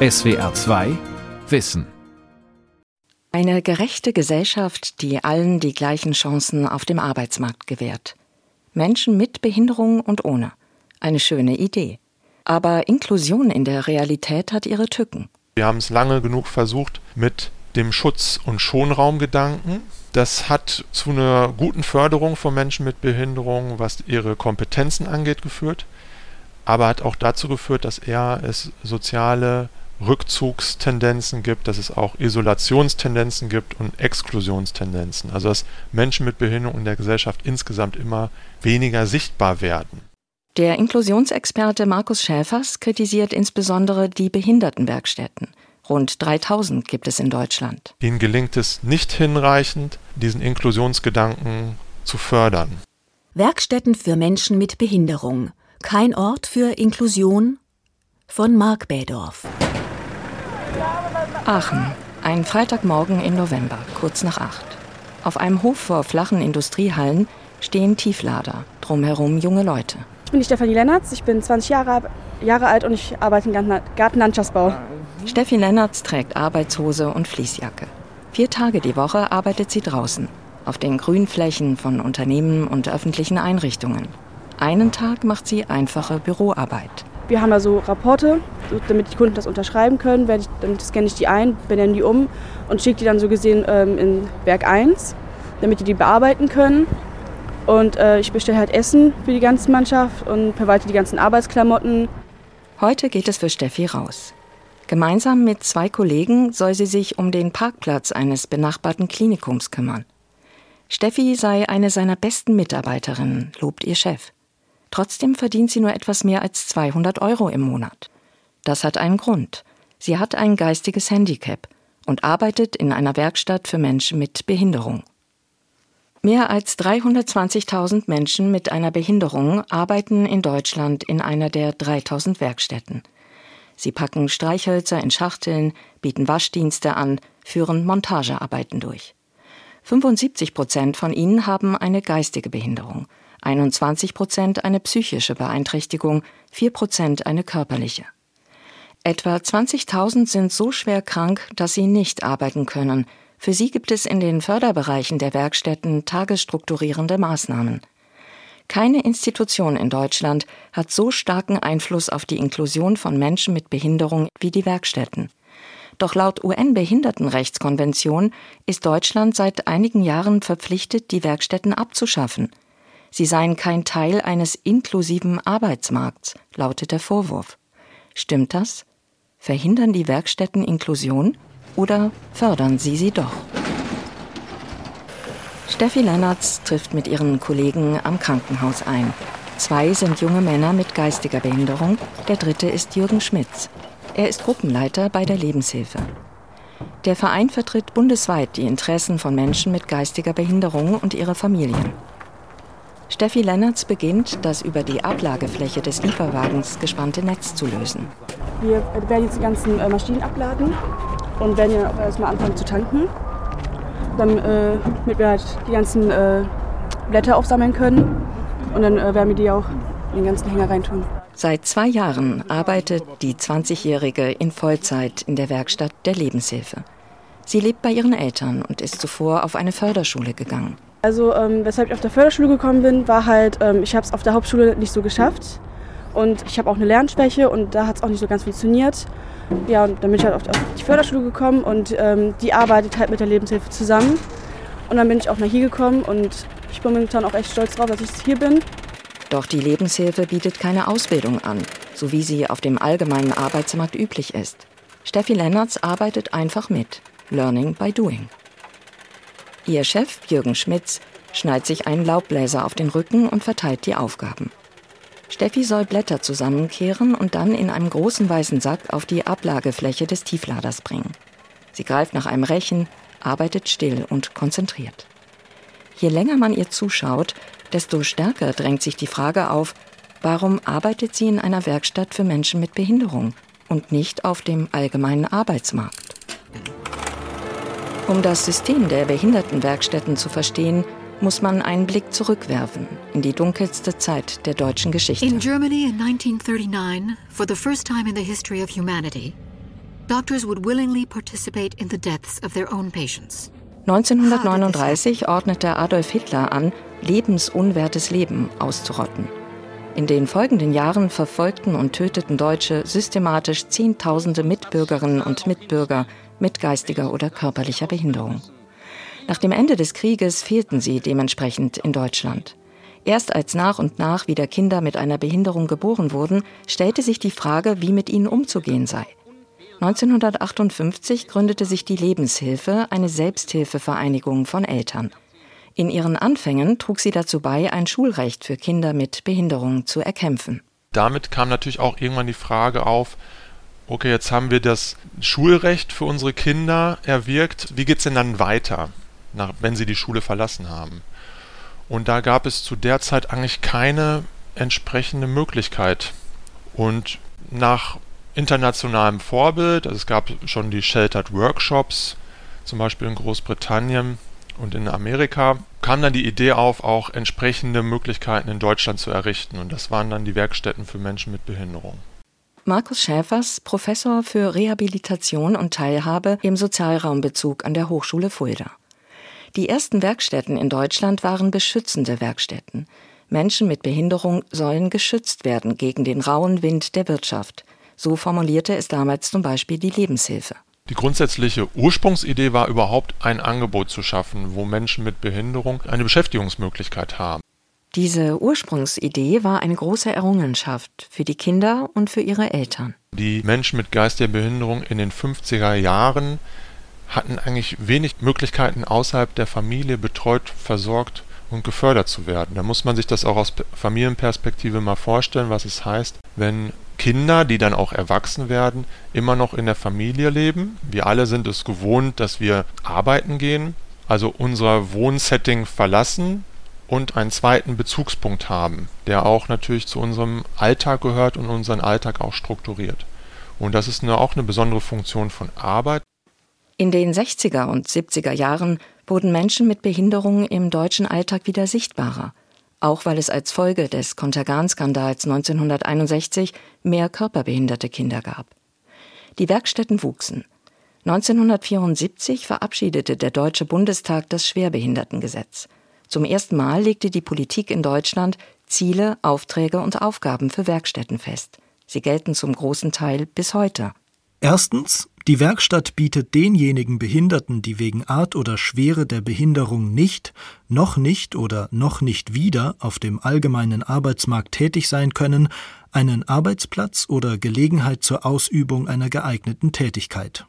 SWR 2 Wissen. Eine gerechte Gesellschaft, die allen die gleichen Chancen auf dem Arbeitsmarkt gewährt. Menschen mit Behinderung und ohne. Eine schöne Idee. Aber Inklusion in der Realität hat ihre Tücken. Wir haben es lange genug versucht mit dem Schutz- und Schonraumgedanken. Das hat zu einer guten Förderung von Menschen mit Behinderung, was ihre Kompetenzen angeht, geführt, aber hat auch dazu geführt, dass eher es soziale Rückzugstendenzen gibt, dass es auch Isolationstendenzen gibt und Exklusionstendenzen. Also dass Menschen mit Behinderung in der Gesellschaft insgesamt immer weniger sichtbar werden. Der Inklusionsexperte Markus Schäfers kritisiert insbesondere die Behindertenwerkstätten. Rund 3000 gibt es in Deutschland. Ihnen gelingt es nicht hinreichend, diesen Inklusionsgedanken zu fördern. Werkstätten für Menschen mit Behinderung. Kein Ort für Inklusion von Marc Bädorf. Aachen, ein Freitagmorgen im November, kurz nach acht. Auf einem Hof vor flachen Industriehallen stehen Tieflader, drumherum junge Leute. Ich bin die Stefanie Lennertz, ich bin 20 Jahre, Jahre alt und ich arbeite im Gartenlandschaftsbau. Steffi Lennertz trägt Arbeitshose und Fließjacke. Vier Tage die Woche arbeitet sie draußen, auf den Grünflächen von Unternehmen und öffentlichen Einrichtungen. Einen Tag macht sie einfache Büroarbeit. Wir haben ja so Rapporte, damit die Kunden das unterschreiben können. Dann scanne ich die ein, benenne die um und schicke die dann so gesehen ähm, in Werk 1, damit die die bearbeiten können. Und äh, ich bestelle halt Essen für die ganze Mannschaft und verwalte die ganzen Arbeitsklamotten. Heute geht es für Steffi raus. Gemeinsam mit zwei Kollegen soll sie sich um den Parkplatz eines benachbarten Klinikums kümmern. Steffi sei eine seiner besten Mitarbeiterinnen, lobt ihr Chef. Trotzdem verdient sie nur etwas mehr als 200 Euro im Monat. Das hat einen Grund. Sie hat ein geistiges Handicap und arbeitet in einer Werkstatt für Menschen mit Behinderung. Mehr als 320.000 Menschen mit einer Behinderung arbeiten in Deutschland in einer der 3000 Werkstätten. Sie packen Streichhölzer in Schachteln, bieten Waschdienste an, führen Montagearbeiten durch. 75 Prozent von ihnen haben eine geistige Behinderung 21 Prozent eine psychische Beeinträchtigung, 4 Prozent eine körperliche. Etwa 20.000 sind so schwer krank, dass sie nicht arbeiten können. Für sie gibt es in den Förderbereichen der Werkstätten tagesstrukturierende Maßnahmen. Keine Institution in Deutschland hat so starken Einfluss auf die Inklusion von Menschen mit Behinderung wie die Werkstätten. Doch laut UN-Behindertenrechtskonvention ist Deutschland seit einigen Jahren verpflichtet, die Werkstätten abzuschaffen. Sie seien kein Teil eines inklusiven Arbeitsmarkts, lautet der Vorwurf. Stimmt das? Verhindern die Werkstätten Inklusion oder fördern sie sie doch? Steffi Lennertz trifft mit ihren Kollegen am Krankenhaus ein. Zwei sind junge Männer mit geistiger Behinderung, der dritte ist Jürgen Schmitz. Er ist Gruppenleiter bei der Lebenshilfe. Der Verein vertritt bundesweit die Interessen von Menschen mit geistiger Behinderung und ihre Familien. Steffi Lennertz beginnt, das über die Ablagefläche des Lieferwagens gespannte Netz zu lösen. Wir werden jetzt die ganzen äh, Maschinen abladen und werden ja auch erstmal anfangen zu tanken, damit äh, wir halt die ganzen äh, Blätter aufsammeln können. Und dann äh, werden wir die auch in den ganzen Hänger reintun. Seit zwei Jahren arbeitet die 20-Jährige in Vollzeit in der Werkstatt der Lebenshilfe. Sie lebt bei ihren Eltern und ist zuvor auf eine Förderschule gegangen. Also ähm, weshalb ich auf der Förderschule gekommen bin, war halt, ähm, ich habe es auf der Hauptschule nicht so geschafft. Und ich habe auch eine Lernschwäche und da hat es auch nicht so ganz funktioniert. Ja, und dann bin ich halt auf die Förderschule gekommen und ähm, die arbeitet halt mit der Lebenshilfe zusammen. Und dann bin ich auch nach hier gekommen und ich bin momentan auch echt stolz drauf, dass ich hier bin. Doch die Lebenshilfe bietet keine Ausbildung an, so wie sie auf dem allgemeinen Arbeitsmarkt üblich ist. Steffi Lennertz arbeitet einfach mit. Learning by Doing. Ihr Chef, Jürgen Schmitz, schneidet sich einen Laubbläser auf den Rücken und verteilt die Aufgaben. Steffi soll Blätter zusammenkehren und dann in einem großen weißen Sack auf die Ablagefläche des Tiefladers bringen. Sie greift nach einem Rechen, arbeitet still und konzentriert. Je länger man ihr zuschaut, desto stärker drängt sich die Frage auf, warum arbeitet sie in einer Werkstatt für Menschen mit Behinderung und nicht auf dem allgemeinen Arbeitsmarkt? Um das System der Behindertenwerkstätten zu verstehen, muss man einen Blick zurückwerfen in die dunkelste Zeit der deutschen Geschichte. In Germany in 1939, for the first time in the history of humanity, Doctors would willingly participate in the deaths of their own patients. 1939 ordnete Adolf Hitler an, lebensunwertes Leben auszurotten. In den folgenden Jahren verfolgten und töteten Deutsche systematisch Zehntausende Mitbürgerinnen und Mitbürger mit geistiger oder körperlicher Behinderung. Nach dem Ende des Krieges fehlten sie dementsprechend in Deutschland. Erst als nach und nach wieder Kinder mit einer Behinderung geboren wurden, stellte sich die Frage, wie mit ihnen umzugehen sei. 1958 gründete sich die Lebenshilfe, eine Selbsthilfevereinigung von Eltern. In ihren Anfängen trug sie dazu bei, ein Schulrecht für Kinder mit Behinderung zu erkämpfen. Damit kam natürlich auch irgendwann die Frage auf, okay, jetzt haben wir das Schulrecht für unsere Kinder erwirkt, wie geht es denn dann weiter, nach, wenn sie die Schule verlassen haben? Und da gab es zu der Zeit eigentlich keine entsprechende Möglichkeit. Und nach internationalem Vorbild. Also es gab schon die Sheltered Workshops, zum Beispiel in Großbritannien und in Amerika, kam dann die Idee auf, auch entsprechende Möglichkeiten in Deutschland zu errichten. Und das waren dann die Werkstätten für Menschen mit Behinderung. Markus Schäfers, Professor für Rehabilitation und Teilhabe im Sozialraumbezug an der Hochschule Fulda. Die ersten Werkstätten in Deutschland waren beschützende Werkstätten. Menschen mit Behinderung sollen geschützt werden gegen den rauen Wind der Wirtschaft. So formulierte es damals zum Beispiel die Lebenshilfe. Die grundsätzliche Ursprungsidee war überhaupt ein Angebot zu schaffen, wo Menschen mit Behinderung eine Beschäftigungsmöglichkeit haben. Diese Ursprungsidee war eine große Errungenschaft für die Kinder und für ihre Eltern. Die Menschen mit geistiger Behinderung in den 50er Jahren hatten eigentlich wenig Möglichkeiten außerhalb der Familie betreut, versorgt und gefördert zu werden. Da muss man sich das auch aus Familienperspektive mal vorstellen, was es heißt, wenn Kinder, die dann auch erwachsen werden, immer noch in der Familie leben. Wir alle sind es gewohnt, dass wir arbeiten gehen, also unser Wohnsetting verlassen und einen zweiten Bezugspunkt haben, der auch natürlich zu unserem Alltag gehört und unseren Alltag auch strukturiert. Und das ist eine, auch eine besondere Funktion von Arbeit. In den 60er und 70er Jahren wurden Menschen mit Behinderungen im deutschen Alltag wieder sichtbarer auch weil es als Folge des Kontergan-Skandals 1961 mehr körperbehinderte Kinder gab. Die Werkstätten wuchsen. 1974 verabschiedete der Deutsche Bundestag das Schwerbehindertengesetz. Zum ersten Mal legte die Politik in Deutschland Ziele, Aufträge und Aufgaben für Werkstätten fest. Sie gelten zum großen Teil bis heute. Erstens die Werkstatt bietet denjenigen Behinderten, die wegen Art oder Schwere der Behinderung nicht, noch nicht oder noch nicht wieder auf dem allgemeinen Arbeitsmarkt tätig sein können, einen Arbeitsplatz oder Gelegenheit zur Ausübung einer geeigneten Tätigkeit.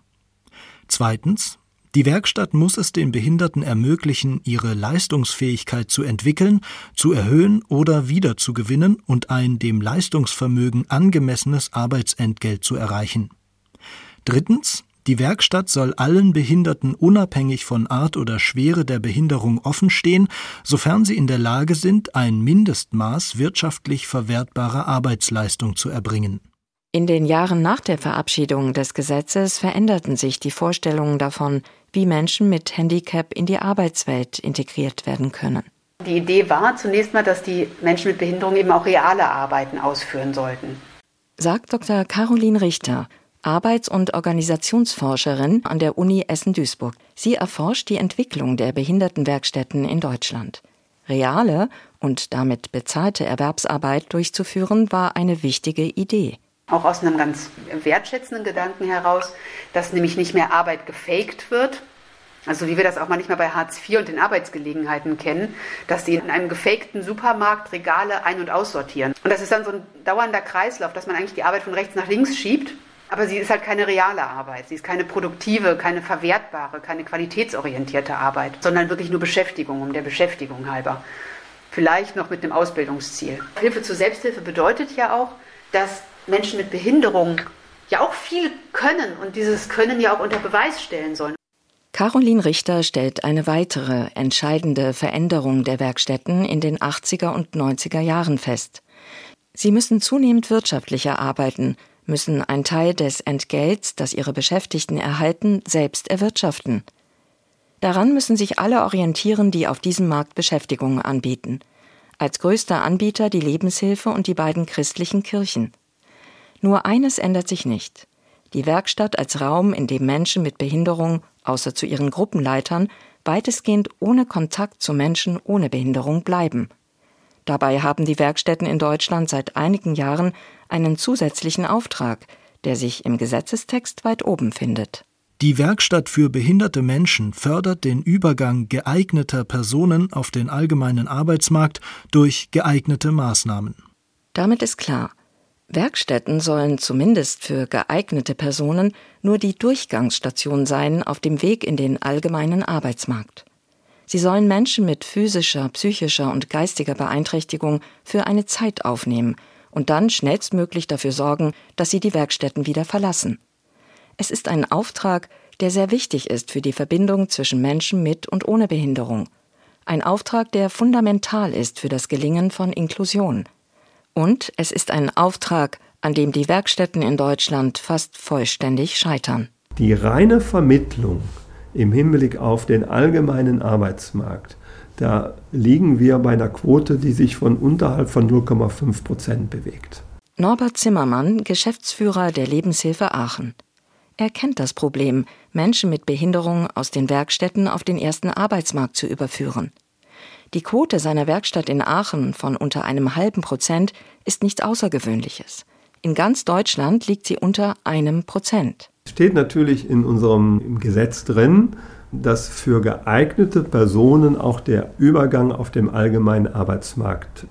Zweitens die Werkstatt muss es den Behinderten ermöglichen, ihre Leistungsfähigkeit zu entwickeln, zu erhöhen oder wiederzugewinnen und ein dem Leistungsvermögen angemessenes Arbeitsentgelt zu erreichen. Drittens die Werkstatt soll allen Behinderten unabhängig von Art oder Schwere der Behinderung offenstehen, sofern sie in der Lage sind, ein Mindestmaß wirtschaftlich verwertbarer Arbeitsleistung zu erbringen. In den Jahren nach der Verabschiedung des Gesetzes veränderten sich die Vorstellungen davon, wie Menschen mit Handicap in die Arbeitswelt integriert werden können. Die Idee war zunächst mal, dass die Menschen mit Behinderung eben auch reale Arbeiten ausführen sollten. Sagt Dr. Caroline Richter, Arbeits- und Organisationsforscherin an der Uni Essen-Duisburg. Sie erforscht die Entwicklung der Behindertenwerkstätten in Deutschland. Reale und damit bezahlte Erwerbsarbeit durchzuführen, war eine wichtige Idee. Auch aus einem ganz wertschätzenden Gedanken heraus, dass nämlich nicht mehr Arbeit gefaked wird, also wie wir das auch manchmal bei Hartz IV und den Arbeitsgelegenheiten kennen, dass sie in einem gefakten Supermarkt Regale ein- und aussortieren. Und das ist dann so ein dauernder Kreislauf, dass man eigentlich die Arbeit von rechts nach links schiebt aber sie ist halt keine reale Arbeit. Sie ist keine produktive, keine verwertbare, keine qualitätsorientierte Arbeit, sondern wirklich nur Beschäftigung um der Beschäftigung halber. Vielleicht noch mit einem Ausbildungsziel. Hilfe zur Selbsthilfe bedeutet ja auch, dass Menschen mit Behinderung ja auch viel können und dieses Können ja auch unter Beweis stellen sollen. Caroline Richter stellt eine weitere entscheidende Veränderung der Werkstätten in den 80er und 90er Jahren fest. Sie müssen zunehmend wirtschaftlicher arbeiten, müssen einen Teil des Entgelts, das ihre Beschäftigten erhalten, selbst erwirtschaften. Daran müssen sich alle orientieren, die auf diesem Markt Beschäftigung anbieten. Als größter Anbieter die Lebenshilfe und die beiden christlichen Kirchen. Nur eines ändert sich nicht. Die Werkstatt als Raum, in dem Menschen mit Behinderung, außer zu ihren Gruppenleitern, weitestgehend ohne Kontakt zu Menschen ohne Behinderung bleiben. Dabei haben die Werkstätten in Deutschland seit einigen Jahren einen zusätzlichen Auftrag, der sich im Gesetzestext weit oben findet. Die Werkstatt für behinderte Menschen fördert den Übergang geeigneter Personen auf den allgemeinen Arbeitsmarkt durch geeignete Maßnahmen. Damit ist klar, Werkstätten sollen zumindest für geeignete Personen nur die Durchgangsstation sein auf dem Weg in den allgemeinen Arbeitsmarkt. Sie sollen Menschen mit physischer, psychischer und geistiger Beeinträchtigung für eine Zeit aufnehmen und dann schnellstmöglich dafür sorgen, dass sie die Werkstätten wieder verlassen. Es ist ein Auftrag, der sehr wichtig ist für die Verbindung zwischen Menschen mit und ohne Behinderung. Ein Auftrag, der fundamental ist für das Gelingen von Inklusion. Und es ist ein Auftrag, an dem die Werkstätten in Deutschland fast vollständig scheitern. Die reine Vermittlung im Hinblick auf den allgemeinen Arbeitsmarkt, da liegen wir bei einer Quote, die sich von unterhalb von 0,5 Prozent bewegt. Norbert Zimmermann, Geschäftsführer der Lebenshilfe Aachen. Er kennt das Problem, Menschen mit Behinderung aus den Werkstätten auf den ersten Arbeitsmarkt zu überführen. Die Quote seiner Werkstatt in Aachen von unter einem halben Prozent ist nichts Außergewöhnliches. In ganz Deutschland liegt sie unter einem Prozent. Steht natürlich in unserem Gesetz drin, dass für geeignete Personen auch der Übergang auf dem allgemeinen Arbeitsmarkt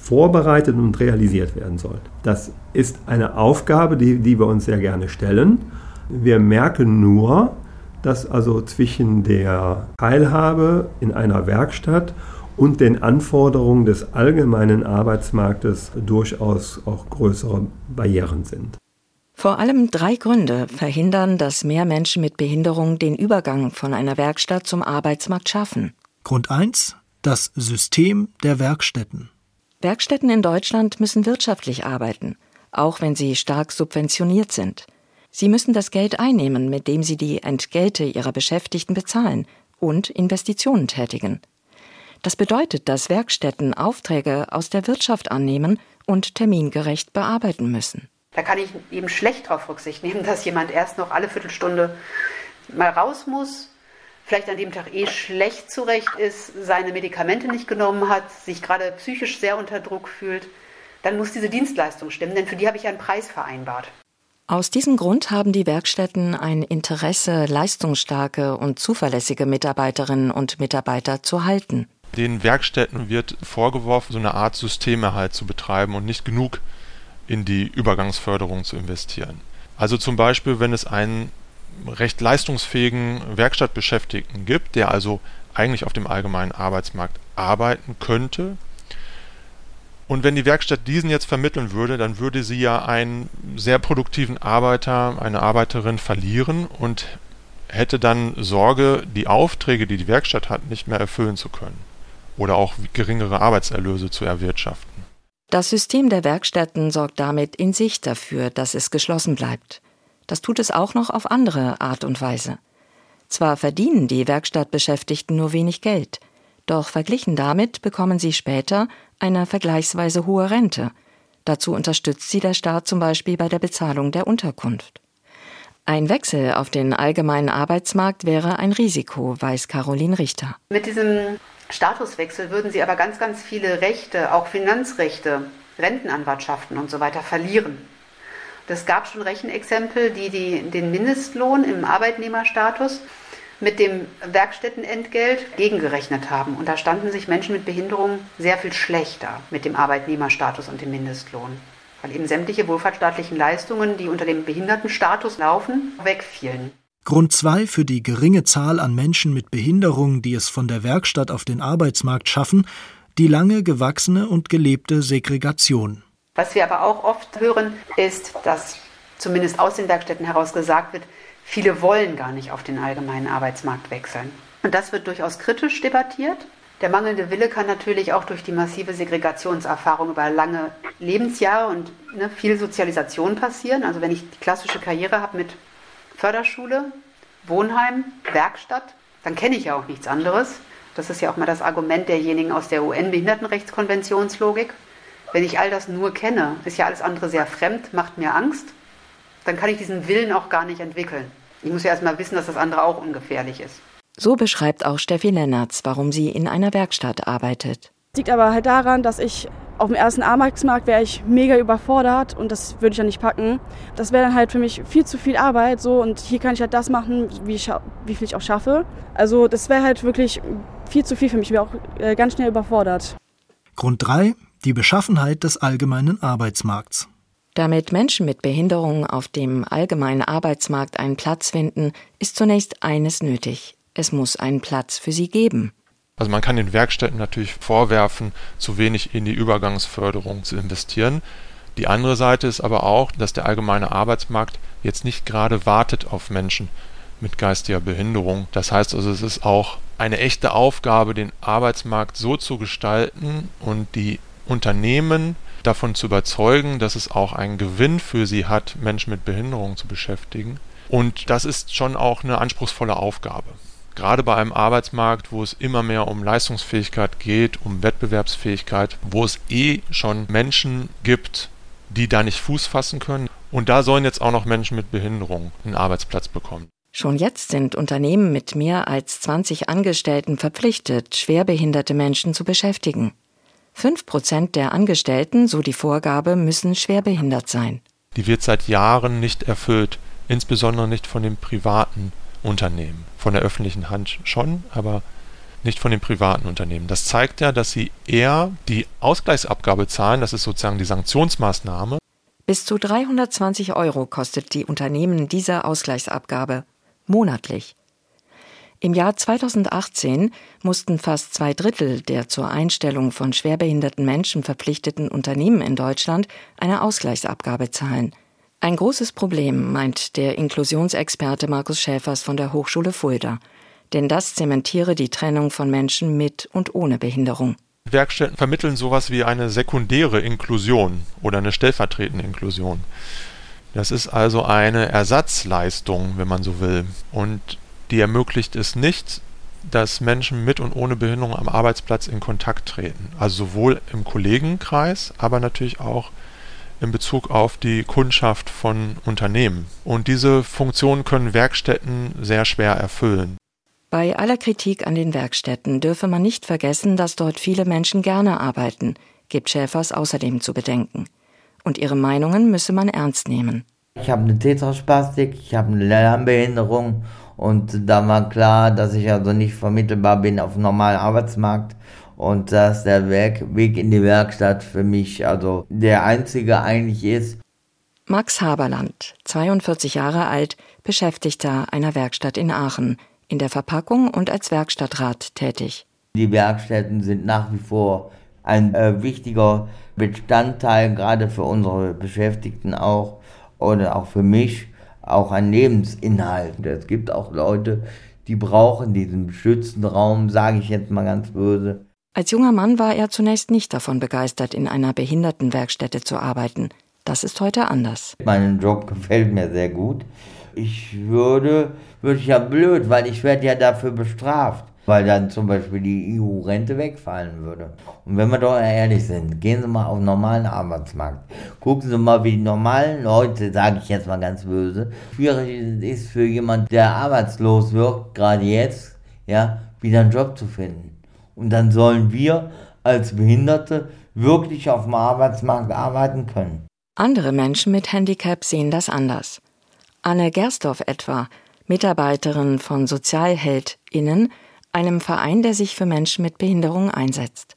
vorbereitet und realisiert werden soll. Das ist eine Aufgabe, die, die wir uns sehr gerne stellen. Wir merken nur, dass also zwischen der Teilhabe in einer Werkstatt und den Anforderungen des allgemeinen Arbeitsmarktes durchaus auch größere Barrieren sind. Vor allem drei Gründe verhindern, dass mehr Menschen mit Behinderung den Übergang von einer Werkstatt zum Arbeitsmarkt schaffen. Grund 1. Das System der Werkstätten. Werkstätten in Deutschland müssen wirtschaftlich arbeiten, auch wenn sie stark subventioniert sind. Sie müssen das Geld einnehmen, mit dem sie die Entgelte ihrer Beschäftigten bezahlen und Investitionen tätigen. Das bedeutet, dass Werkstätten Aufträge aus der Wirtschaft annehmen und termingerecht bearbeiten müssen. Da kann ich eben schlecht darauf Rücksicht nehmen, dass jemand erst noch alle Viertelstunde mal raus muss, vielleicht an dem Tag eh schlecht zurecht ist, seine Medikamente nicht genommen hat, sich gerade psychisch sehr unter Druck fühlt. Dann muss diese Dienstleistung stimmen, denn für die habe ich einen Preis vereinbart. Aus diesem Grund haben die Werkstätten ein Interesse, leistungsstarke und zuverlässige Mitarbeiterinnen und Mitarbeiter zu halten. Den Werkstätten wird vorgeworfen, so eine Art Systemerhalt zu betreiben und nicht genug in die Übergangsförderung zu investieren. Also zum Beispiel, wenn es einen recht leistungsfähigen Werkstattbeschäftigten gibt, der also eigentlich auf dem allgemeinen Arbeitsmarkt arbeiten könnte, und wenn die Werkstatt diesen jetzt vermitteln würde, dann würde sie ja einen sehr produktiven Arbeiter, eine Arbeiterin verlieren und hätte dann Sorge, die Aufträge, die die Werkstatt hat, nicht mehr erfüllen zu können oder auch geringere Arbeitserlöse zu erwirtschaften. Das System der Werkstätten sorgt damit in sich dafür, dass es geschlossen bleibt. Das tut es auch noch auf andere Art und Weise. Zwar verdienen die Werkstattbeschäftigten nur wenig Geld, doch verglichen damit bekommen sie später eine vergleichsweise hohe Rente. Dazu unterstützt sie der Staat zum Beispiel bei der Bezahlung der Unterkunft. Ein Wechsel auf den allgemeinen Arbeitsmarkt wäre ein Risiko, weiß Caroline Richter. Mit diesem Statuswechsel würden sie aber ganz, ganz viele Rechte, auch Finanzrechte, Rentenanwartschaften und so weiter verlieren. Es gab schon Rechenexempel, die, die den Mindestlohn im Arbeitnehmerstatus mit dem Werkstättenentgelt gegengerechnet haben. Und da standen sich Menschen mit Behinderung sehr viel schlechter mit dem Arbeitnehmerstatus und dem Mindestlohn. Weil eben sämtliche wohlfahrtsstaatlichen Leistungen, die unter dem Behindertenstatus laufen, wegfielen. Grund 2 für die geringe Zahl an Menschen mit Behinderung, die es von der Werkstatt auf den Arbeitsmarkt schaffen, die lange gewachsene und gelebte Segregation. Was wir aber auch oft hören, ist, dass zumindest aus den Werkstätten heraus gesagt wird, Viele wollen gar nicht auf den allgemeinen Arbeitsmarkt wechseln. Und das wird durchaus kritisch debattiert. Der mangelnde Wille kann natürlich auch durch die massive Segregationserfahrung über lange Lebensjahre und ne, viel Sozialisation passieren. Also wenn ich die klassische Karriere habe mit Förderschule, Wohnheim, Werkstatt, dann kenne ich ja auch nichts anderes. Das ist ja auch mal das Argument derjenigen aus der UN-Behindertenrechtskonventionslogik. Wenn ich all das nur kenne, ist ja alles andere sehr fremd, macht mir Angst dann kann ich diesen Willen auch gar nicht entwickeln. Ich muss ja erstmal wissen, dass das andere auch ungefährlich ist. So beschreibt auch Steffi Lennertz, warum sie in einer Werkstatt arbeitet. Liegt aber halt daran, dass ich auf dem ersten Arbeitsmarkt wäre ich mega überfordert und das würde ich ja nicht packen. Das wäre dann halt für mich viel zu viel Arbeit so und hier kann ich halt das machen, wie, ich, wie viel ich auch schaffe. Also das wäre halt wirklich viel zu viel für mich. Ich wäre auch äh, ganz schnell überfordert. Grund 3. Die Beschaffenheit des allgemeinen Arbeitsmarkts. Damit Menschen mit Behinderungen auf dem allgemeinen Arbeitsmarkt einen Platz finden, ist zunächst eines nötig. Es muss einen Platz für sie geben. Also man kann den Werkstätten natürlich vorwerfen, zu wenig in die Übergangsförderung zu investieren. Die andere Seite ist aber auch, dass der allgemeine Arbeitsmarkt jetzt nicht gerade wartet auf Menschen mit geistiger Behinderung. Das heißt also, es ist auch eine echte Aufgabe, den Arbeitsmarkt so zu gestalten und die Unternehmen davon zu überzeugen, dass es auch einen Gewinn für sie hat, Menschen mit Behinderung zu beschäftigen. Und das ist schon auch eine anspruchsvolle Aufgabe gerade bei einem Arbeitsmarkt, wo es immer mehr um Leistungsfähigkeit geht, um Wettbewerbsfähigkeit, wo es eh schon Menschen gibt, die da nicht Fuß fassen können. Und da sollen jetzt auch noch Menschen mit Behinderung einen Arbeitsplatz bekommen. Schon jetzt sind Unternehmen mit mehr als 20 Angestellten verpflichtet, schwerbehinderte Menschen zu beschäftigen. Fünf Prozent der Angestellten, so die Vorgabe, müssen schwerbehindert sein. Die wird seit Jahren nicht erfüllt, insbesondere nicht von den privaten Unternehmen. Von der öffentlichen Hand schon, aber nicht von den privaten Unternehmen. Das zeigt ja, dass sie eher die Ausgleichsabgabe zahlen, das ist sozusagen die Sanktionsmaßnahme. Bis zu 320 Euro kostet die Unternehmen diese Ausgleichsabgabe monatlich. Im Jahr 2018 mussten fast zwei Drittel der zur Einstellung von schwerbehinderten Menschen verpflichteten Unternehmen in Deutschland eine Ausgleichsabgabe zahlen. Ein großes Problem, meint der Inklusionsexperte Markus Schäfers von der Hochschule Fulda. Denn das zementiere die Trennung von Menschen mit und ohne Behinderung. Werkstätten vermitteln sowas wie eine sekundäre Inklusion oder eine stellvertretende Inklusion. Das ist also eine Ersatzleistung, wenn man so will. Und die ermöglicht es nicht, dass Menschen mit und ohne Behinderung am Arbeitsplatz in Kontakt treten. Also sowohl im Kollegenkreis, aber natürlich auch in Bezug auf die Kundschaft von Unternehmen. Und diese Funktion können Werkstätten sehr schwer erfüllen. Bei aller Kritik an den Werkstätten dürfe man nicht vergessen, dass dort viele Menschen gerne arbeiten, gibt Schäfers außerdem zu bedenken. Und ihre Meinungen müsse man ernst nehmen. Ich habe eine Tetraspastik, ich habe eine Lernbehinderung und da war klar, dass ich also nicht vermittelbar bin auf dem normalen Arbeitsmarkt und dass der Weg in die Werkstatt für mich also der einzige eigentlich ist. Max Haberland, 42 Jahre alt, Beschäftigter einer Werkstatt in Aachen, in der Verpackung und als Werkstattrat tätig. Die Werkstätten sind nach wie vor ein äh, wichtiger Bestandteil, gerade für unsere Beschäftigten auch oder auch für mich, auch ein Lebensinhalt. Es gibt auch Leute, die brauchen diesen geschützten Raum, sage ich jetzt mal ganz böse. Als junger Mann war er zunächst nicht davon begeistert, in einer Behindertenwerkstätte zu arbeiten. Das ist heute anders. Mein Job gefällt mir sehr gut. Ich würde, würde ich ja blöd, weil ich werde ja dafür bestraft, weil dann zum Beispiel die EU-Rente wegfallen würde. Und wenn wir doch ehrlich sind, gehen Sie mal auf den normalen Arbeitsmarkt. Gucken Sie mal, wie die normalen Leute, sage ich jetzt mal ganz böse, schwierig ist für jemanden, der arbeitslos wird, gerade jetzt, ja, wieder einen Job zu finden. Und dann sollen wir als Behinderte wirklich auf dem Arbeitsmarkt arbeiten können. Andere Menschen mit Handicap sehen das anders. Anne Gersdorf etwa, Mitarbeiterin von SozialheldInnen, einem Verein, der sich für Menschen mit Behinderung einsetzt.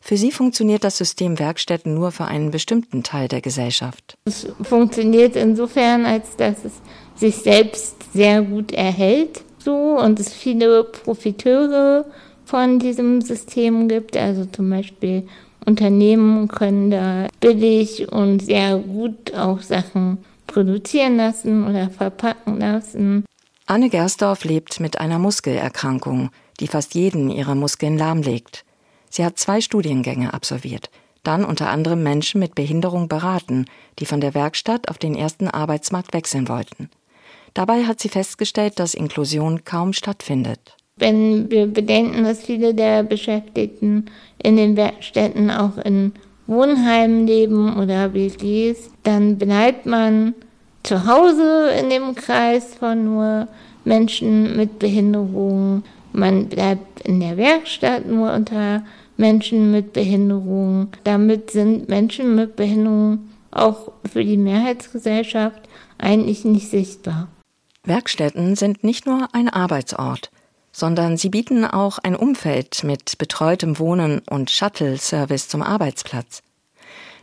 Für sie funktioniert das System Werkstätten nur für einen bestimmten Teil der Gesellschaft. Es funktioniert insofern, als dass es sich selbst sehr gut erhält, so und es viele Profiteure von diesem System gibt. Also zum Beispiel Unternehmen können da billig und sehr gut auch Sachen produzieren lassen oder verpacken lassen. Anne Gersdorf lebt mit einer Muskelerkrankung, die fast jeden ihrer Muskeln lahmlegt. Sie hat zwei Studiengänge absolviert, dann unter anderem Menschen mit Behinderung beraten, die von der Werkstatt auf den ersten Arbeitsmarkt wechseln wollten. Dabei hat sie festgestellt, dass Inklusion kaum stattfindet. Wenn wir bedenken, dass viele der Beschäftigten in den Werkstätten auch in Wohnheimen leben oder WGs, dann bleibt man zu Hause in dem Kreis von nur Menschen mit Behinderung. Man bleibt in der Werkstatt nur unter Menschen mit Behinderung. Damit sind Menschen mit Behinderung auch für die Mehrheitsgesellschaft eigentlich nicht sichtbar. Werkstätten sind nicht nur ein Arbeitsort, sondern sie bieten auch ein Umfeld mit betreutem Wohnen und Shuttle-Service zum Arbeitsplatz.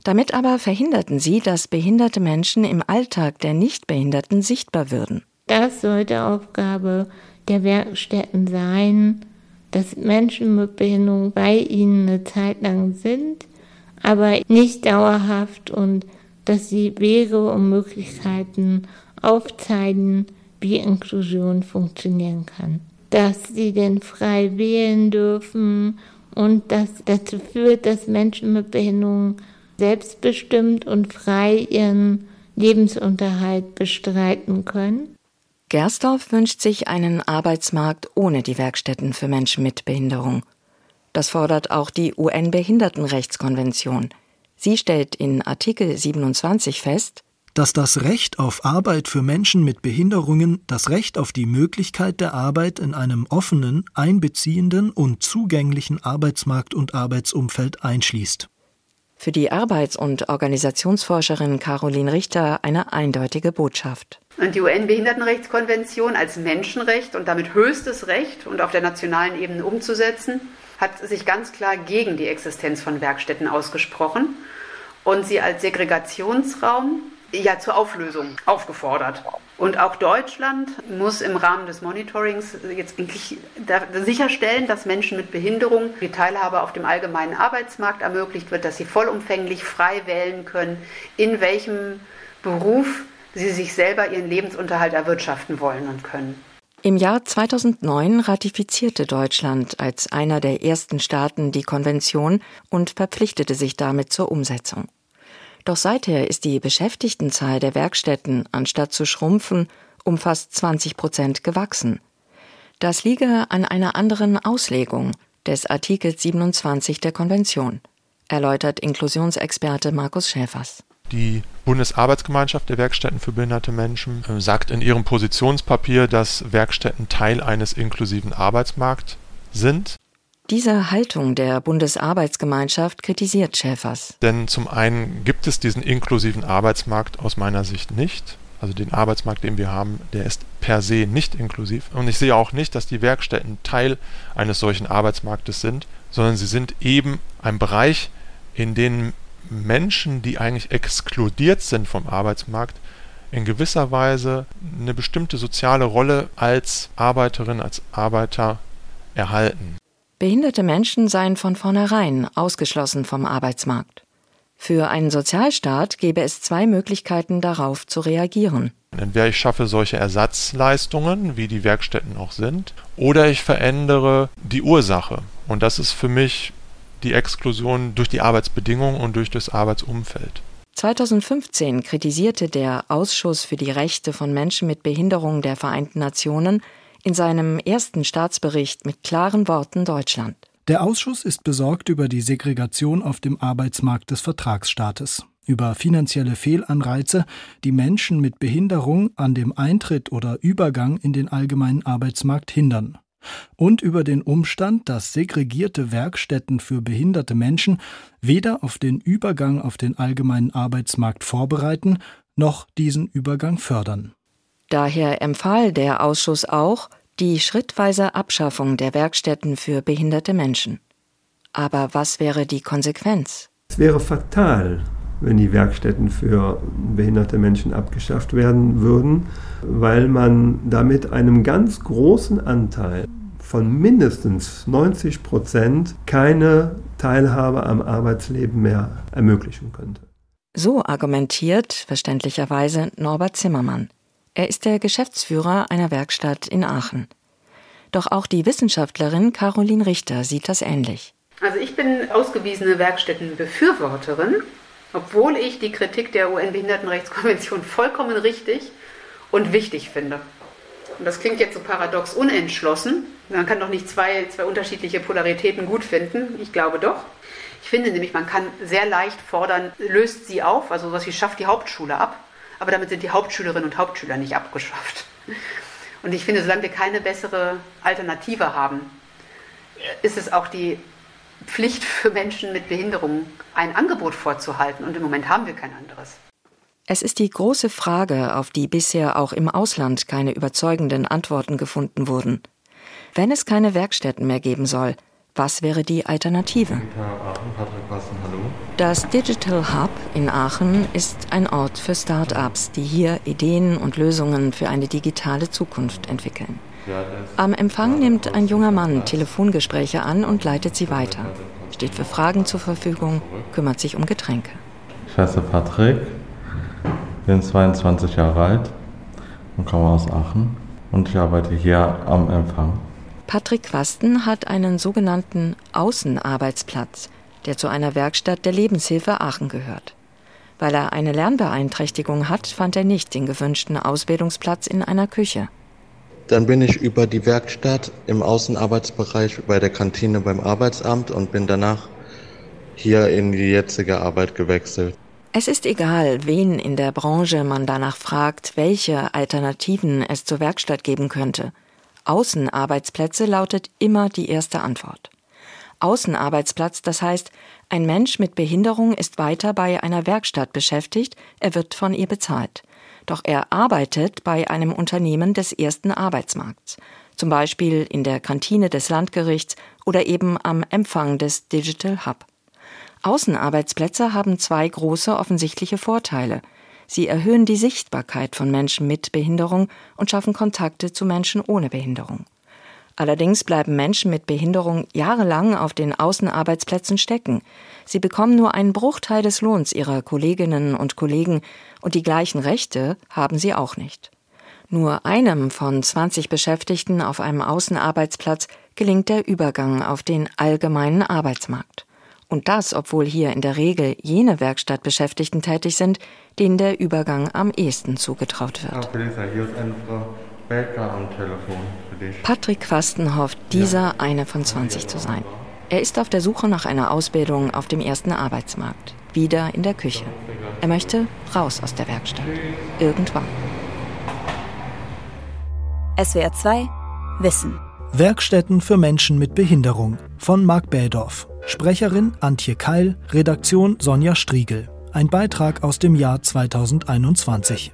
Damit aber verhinderten sie, dass behinderte Menschen im Alltag der Nichtbehinderten sichtbar würden. Das sollte Aufgabe der Werkstätten sein, dass Menschen mit Behinderung bei ihnen eine Zeit lang sind, aber nicht dauerhaft und dass sie Wege und Möglichkeiten aufzeigen, wie Inklusion funktionieren kann. Dass sie denn frei wählen dürfen und das dazu führt, dass Menschen mit Behinderung selbstbestimmt und frei ihren Lebensunterhalt bestreiten können. Gersdorf wünscht sich einen Arbeitsmarkt ohne die Werkstätten für Menschen mit Behinderung. Das fordert auch die UN-Behindertenrechtskonvention. Sie stellt in Artikel 27 fest, dass das Recht auf Arbeit für Menschen mit Behinderungen das Recht auf die Möglichkeit der Arbeit in einem offenen, einbeziehenden und zugänglichen Arbeitsmarkt und Arbeitsumfeld einschließt. Für die Arbeits- und Organisationsforscherin Caroline Richter eine eindeutige Botschaft. Und die UN-Behindertenrechtskonvention als Menschenrecht und damit höchstes Recht und auf der nationalen Ebene umzusetzen, hat sich ganz klar gegen die Existenz von Werkstätten ausgesprochen und sie als Segregationsraum ja zur Auflösung aufgefordert. Und auch Deutschland muss im Rahmen des Monitorings jetzt eigentlich sicherstellen, dass Menschen mit Behinderung die Teilhabe auf dem allgemeinen Arbeitsmarkt ermöglicht wird, dass sie vollumfänglich frei wählen können, in welchem Beruf sie sich selber ihren Lebensunterhalt erwirtschaften wollen und können. Im Jahr 2009 ratifizierte Deutschland als einer der ersten Staaten die Konvention und verpflichtete sich damit zur Umsetzung. Doch seither ist die Beschäftigtenzahl der Werkstätten, anstatt zu schrumpfen, um fast 20 Prozent gewachsen. Das liege an einer anderen Auslegung des Artikels 27 der Konvention, erläutert Inklusionsexperte Markus Schäfers. Die Bundesarbeitsgemeinschaft der Werkstätten für behinderte Menschen äh, sagt in ihrem Positionspapier, dass Werkstätten Teil eines inklusiven Arbeitsmarkts sind. Diese Haltung der Bundesarbeitsgemeinschaft kritisiert Schäfers. Denn zum einen gibt es diesen inklusiven Arbeitsmarkt aus meiner Sicht nicht. Also den Arbeitsmarkt, den wir haben, der ist per se nicht inklusiv. Und ich sehe auch nicht, dass die Werkstätten Teil eines solchen Arbeitsmarktes sind, sondern sie sind eben ein Bereich, in dem Menschen, die eigentlich exkludiert sind vom Arbeitsmarkt, in gewisser Weise eine bestimmte soziale Rolle als Arbeiterin, als Arbeiter erhalten. Behinderte Menschen seien von vornherein ausgeschlossen vom Arbeitsmarkt. Für einen Sozialstaat gäbe es zwei Möglichkeiten darauf zu reagieren. Entweder ich schaffe solche Ersatzleistungen, wie die Werkstätten auch sind, oder ich verändere die Ursache. Und das ist für mich die Exklusion durch die Arbeitsbedingungen und durch das Arbeitsumfeld. 2015 kritisierte der Ausschuss für die Rechte von Menschen mit Behinderung der Vereinten Nationen in seinem ersten Staatsbericht mit klaren Worten Deutschland. Der Ausschuss ist besorgt über die Segregation auf dem Arbeitsmarkt des Vertragsstaates, über finanzielle Fehlanreize, die Menschen mit Behinderung an dem Eintritt oder Übergang in den allgemeinen Arbeitsmarkt hindern und über den Umstand, dass segregierte Werkstätten für behinderte Menschen weder auf den Übergang auf den allgemeinen Arbeitsmarkt vorbereiten noch diesen Übergang fördern. Daher empfahl der Ausschuss auch die schrittweise Abschaffung der Werkstätten für behinderte Menschen. Aber was wäre die Konsequenz? Es wäre fatal, wenn die Werkstätten für behinderte Menschen abgeschafft werden würden, weil man damit einem ganz großen Anteil von mindestens 90 Prozent keine Teilhabe am Arbeitsleben mehr ermöglichen könnte. So argumentiert verständlicherweise Norbert Zimmermann. Er ist der Geschäftsführer einer Werkstatt in Aachen. Doch auch die Wissenschaftlerin Caroline Richter sieht das ähnlich. Also ich bin ausgewiesene Werkstättenbefürworterin obwohl ich die Kritik der UN-Behindertenrechtskonvention vollkommen richtig und wichtig finde. Und das klingt jetzt so paradox unentschlossen. Man kann doch nicht zwei, zwei unterschiedliche Polaritäten gut finden. Ich glaube doch. Ich finde nämlich, man kann sehr leicht fordern, löst sie auf, also was wie schafft die Hauptschule ab. Aber damit sind die Hauptschülerinnen und Hauptschüler nicht abgeschafft. Und ich finde, solange wir keine bessere Alternative haben, ist es auch die Pflicht für Menschen mit Behinderung, ein Angebot vorzuhalten. Und im Moment haben wir kein anderes. Es ist die große Frage, auf die bisher auch im Ausland keine überzeugenden Antworten gefunden wurden. Wenn es keine Werkstätten mehr geben soll, was wäre die Alternative? Das Digital Hub in Aachen ist ein Ort für Start-ups, die hier Ideen und Lösungen für eine digitale Zukunft entwickeln. Am Empfang nimmt ein junger Mann Telefongespräche an und leitet sie weiter, steht für Fragen zur Verfügung, kümmert sich um Getränke. Ich heiße Patrick, bin 22 Jahre alt und komme aus Aachen und ich arbeite hier am Empfang. Patrick Quasten hat einen sogenannten Außenarbeitsplatz, der zu einer Werkstatt der Lebenshilfe Aachen gehört. Weil er eine Lernbeeinträchtigung hat, fand er nicht den gewünschten Ausbildungsplatz in einer Küche. Dann bin ich über die Werkstatt im Außenarbeitsbereich bei der Kantine beim Arbeitsamt und bin danach hier in die jetzige Arbeit gewechselt. Es ist egal, wen in der Branche man danach fragt, welche Alternativen es zur Werkstatt geben könnte. Außenarbeitsplätze lautet immer die erste Antwort. Außenarbeitsplatz, das heißt, ein Mensch mit Behinderung ist weiter bei einer Werkstatt beschäftigt, er wird von ihr bezahlt. Doch er arbeitet bei einem Unternehmen des ersten Arbeitsmarkts, zum Beispiel in der Kantine des Landgerichts oder eben am Empfang des Digital Hub. Außenarbeitsplätze haben zwei große offensichtliche Vorteile. Sie erhöhen die Sichtbarkeit von Menschen mit Behinderung und schaffen Kontakte zu Menschen ohne Behinderung. Allerdings bleiben Menschen mit Behinderung jahrelang auf den Außenarbeitsplätzen stecken. Sie bekommen nur einen Bruchteil des Lohns ihrer Kolleginnen und Kollegen und die gleichen Rechte haben sie auch nicht. Nur einem von 20 Beschäftigten auf einem Außenarbeitsplatz gelingt der Übergang auf den allgemeinen Arbeitsmarkt. Und das, obwohl hier in der Regel jene Werkstattbeschäftigten tätig sind, denen der Übergang am ehesten zugetraut wird. Becker am Telefon für dich. Patrick Quasten hofft, dieser eine von 20 zu sein. Er ist auf der Suche nach einer Ausbildung auf dem ersten Arbeitsmarkt, wieder in der Küche. Er möchte raus aus der Werkstatt. Irgendwann. SWR 2 Wissen. Werkstätten für Menschen mit Behinderung von Marc Bädorf. Sprecherin Antje Keil, Redaktion Sonja Striegel. Ein Beitrag aus dem Jahr 2021.